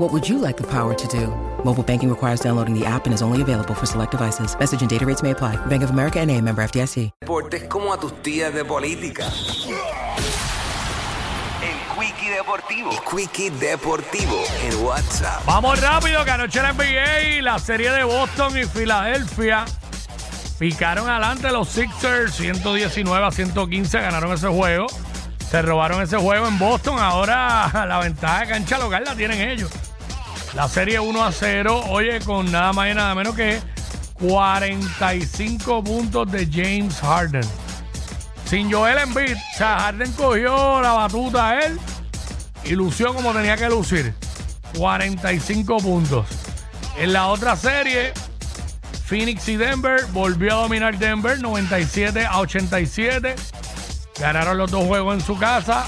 What would you like the power to do? Mobile banking requires downloading the app and is only available for select devices. Message and data rates may apply. Bank of America and a member FDIC. Deportes como a tus tías de política. El Quickie Deportivo. El Quickie Deportivo en WhatsApp. Vamos rápido, que anoche la NBA, la serie de Boston y Filadelfia picaron adelante los Sixers 119 a 115, ganaron ese juego. Se robaron ese juego en Boston. Ahora la ventaja de cancha local la tienen ellos. La serie 1 a 0, oye, con nada más y nada menos que 45 puntos de James Harden. Sin Joel Embiid, o sea, Harden cogió la batuta a él y lució como tenía que lucir. 45 puntos. En la otra serie, Phoenix y Denver volvió a dominar Denver 97 a 87. Ganaron los dos juegos en su casa.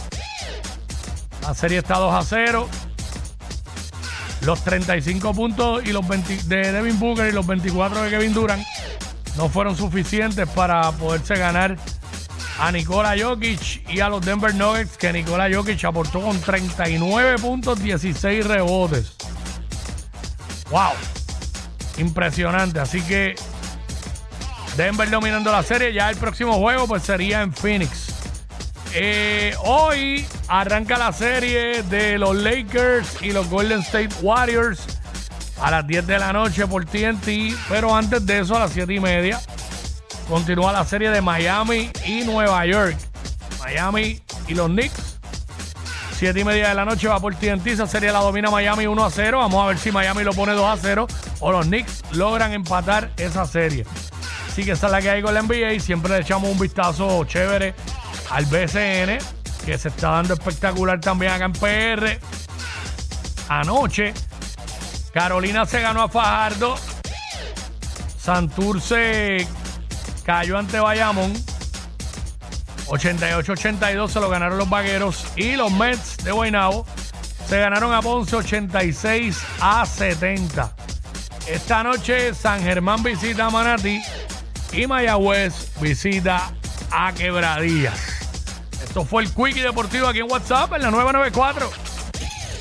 La serie está 2 a 0. Los 35 puntos y los 20 de Devin Booker y los 24 de Kevin Durant no fueron suficientes para poderse ganar a Nikola Jokic y a los Denver Nuggets, que Nikola Jokic aportó con 39 puntos, 16 rebotes. ¡Wow! Impresionante. Así que Denver dominando la serie. Ya el próximo juego pues sería en Phoenix. Eh, hoy arranca la serie de los Lakers y los Golden State Warriors a las 10 de la noche por TNT. Pero antes de eso, a las 7 y media, continúa la serie de Miami y Nueva York. Miami y los Knicks. 7 y media de la noche va por TNT. Esa serie la domina Miami 1 a 0. Vamos a ver si Miami lo pone 2 a 0 o los Knicks logran empatar esa serie. Así que esa es la que hay con la NBA. Siempre le echamos un vistazo chévere al BCN, que se está dando espectacular también acá en PR. Anoche, Carolina se ganó a Fajardo. Santurce cayó ante Bayamón. 88-82 se lo ganaron los vaqueros. Y los Mets de Guaynabo se ganaron a Ponce 86 a 70. Esta noche San Germán visita a Manatí y Mayagüez visita a Quebradillas. Esto fue el Quickie Deportivo aquí en WhatsApp en la 994.